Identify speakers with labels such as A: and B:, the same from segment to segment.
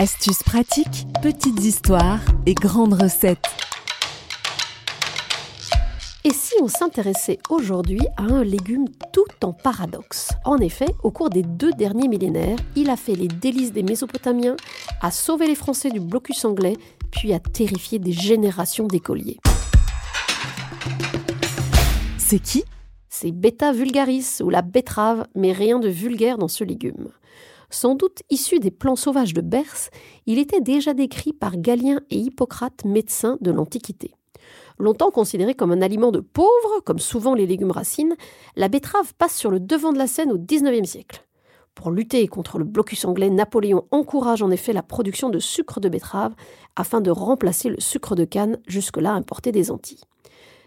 A: Astuces pratiques, petites histoires et grandes recettes.
B: Et si on s'intéressait aujourd'hui à un légume tout en paradoxe? En effet, au cours des deux derniers millénaires, il a fait les délices des Mésopotamiens, a sauvé les Français du blocus anglais, puis a terrifié des générations d'écoliers.
A: C'est qui?
B: C'est Beta vulgaris ou la betterave, mais rien de vulgaire dans ce légume. Sans doute issu des plants sauvages de Berce, il était déjà décrit par Galien et Hippocrate, médecins de l'Antiquité. Longtemps considéré comme un aliment de pauvres, comme souvent les légumes racines, la betterave passe sur le devant de la scène au XIXe siècle. Pour lutter contre le blocus anglais, Napoléon encourage en effet la production de sucre de betterave afin de remplacer le sucre de canne jusque-là importé des Antilles.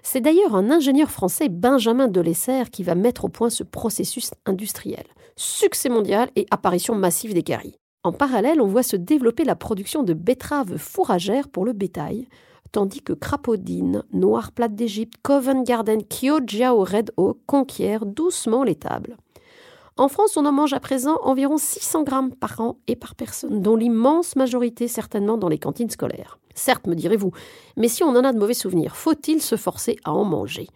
B: C'est d'ailleurs un ingénieur français, Benjamin Delessert, qui va mettre au point ce processus industriel. Succès mondial et apparition massive des caries. En parallèle, on voit se développer la production de betteraves fourragères pour le bétail, tandis que Crapaudine, Noir Plate d'Égypte, Covent Garden, Kyojiao Red Oak conquièrent doucement les tables. En France, on en mange à présent environ 600 grammes par an et par personne, dont l'immense majorité certainement dans les cantines scolaires. Certes, me direz-vous, mais si on en a de mauvais souvenirs, faut-il se forcer à en manger?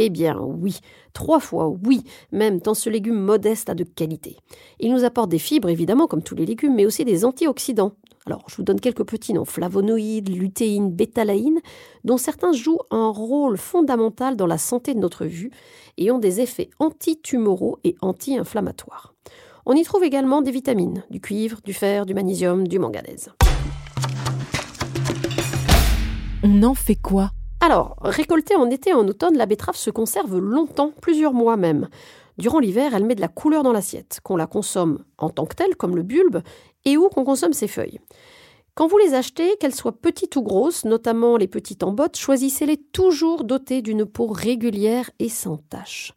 B: Eh bien oui, trois fois oui, même tant ce légume modeste a de qualité. Il nous apporte des fibres évidemment comme tous les légumes, mais aussi des antioxydants, alors, je vous donne quelques petits noms flavonoïdes, lutéine, bétalaïne, dont certains jouent un rôle fondamental dans la santé de notre vue et ont des effets antitumoraux et anti-inflammatoires. On y trouve également des vitamines, du cuivre, du fer, du magnésium, du manganèse.
A: On en fait quoi?
B: Alors, récoltée en été et en automne, la betterave se conserve longtemps, plusieurs mois même. Durant l'hiver, elle met de la couleur dans l'assiette, qu'on la consomme en tant que telle, comme le bulbe, et où qu'on consomme ses feuilles. Quand vous les achetez, qu'elles soient petites ou grosses, notamment les petites en bottes, choisissez-les toujours dotées d'une peau régulière et sans taches.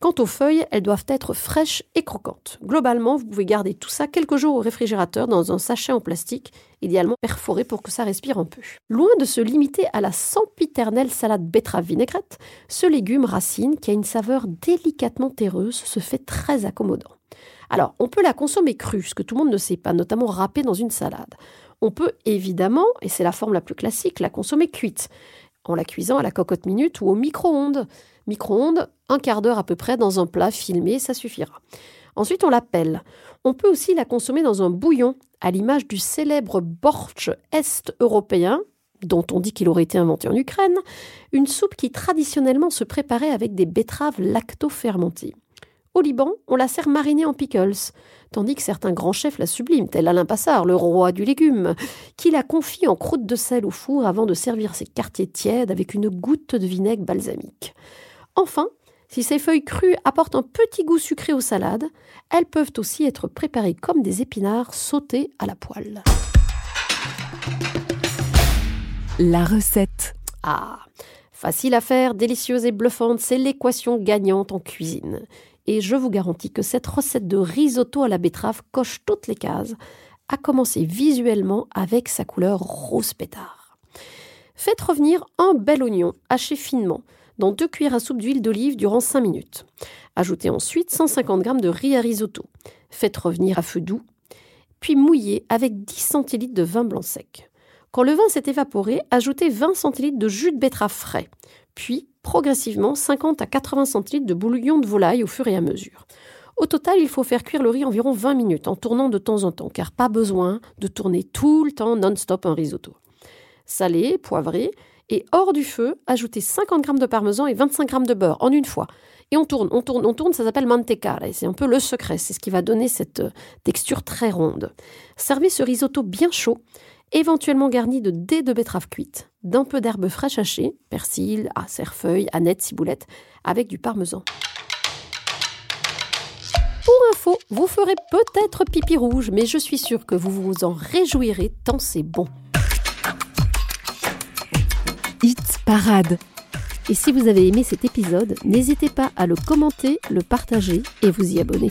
B: Quant aux feuilles, elles doivent être fraîches et croquantes. Globalement, vous pouvez garder tout ça quelques jours au réfrigérateur dans un sachet en plastique, idéalement perforé pour que ça respire un peu. Loin de se limiter à la sempiternelle salade betterave vinaigrette, ce légume racine, qui a une saveur délicatement terreuse, se fait très accommodant. Alors, on peut la consommer crue, ce que tout le monde ne sait pas, notamment râpée dans une salade. On peut évidemment, et c'est la forme la plus classique, la consommer cuite, en la cuisant à la cocotte minute ou au micro-ondes. Micro-ondes, un quart d'heure à peu près dans un plat filmé, ça suffira. Ensuite, on la pèle. On peut aussi la consommer dans un bouillon, à l'image du célèbre bortsch est-européen, dont on dit qu'il aurait été inventé en Ukraine, une soupe qui traditionnellement se préparait avec des betteraves lacto-fermentées. Au Liban, on la sert marinée en pickles, tandis que certains grands chefs la subliment, tel Alain Passard, le roi du légume, qui la confie en croûte de sel au four avant de servir ses quartiers tièdes avec une goutte de vinaigre balsamique. Enfin, si ces feuilles crues apportent un petit goût sucré aux salades, elles peuvent aussi être préparées comme des épinards sautés à la poêle.
A: La recette.
B: Ah, facile à faire, délicieuse et bluffante, c'est l'équation gagnante en cuisine. Et je vous garantis que cette recette de risotto à la betterave coche toutes les cases, à commencer visuellement avec sa couleur rose pétard. Faites revenir un bel oignon haché finement dans deux cuillères à soupe d'huile d'olive durant 5 minutes. Ajoutez ensuite 150 g de riz à risotto. Faites revenir à feu doux, puis mouillez avec 10 centilitres de vin blanc sec. Quand le vin s'est évaporé, ajoutez 20 centilitres de jus de betterave frais, puis progressivement 50 à 80 centilitres de bouillon de volaille au fur et à mesure. Au total, il faut faire cuire le riz environ 20 minutes en tournant de temps en temps, car pas besoin de tourner tout le temps non-stop un risotto. Salé, poivré, et hors du feu, ajoutez 50 g de parmesan et 25 g de beurre en une fois. Et on tourne, on tourne, on tourne, ça s'appelle mantecare. C'est un peu le secret, c'est ce qui va donner cette euh, texture très ronde. Servez ce risotto bien chaud éventuellement garni de dés de betterave cuite, d'un peu d'herbe fraîche hachée, persil, cerfeuil, aneth, ciboulette, avec du parmesan. Pour info, vous ferez peut-être pipi rouge, mais je suis sûre que vous vous en réjouirez tant c'est bon.
A: Hit Parade.
B: Et si vous avez aimé cet épisode, n'hésitez pas à le commenter, le partager et vous y abonner.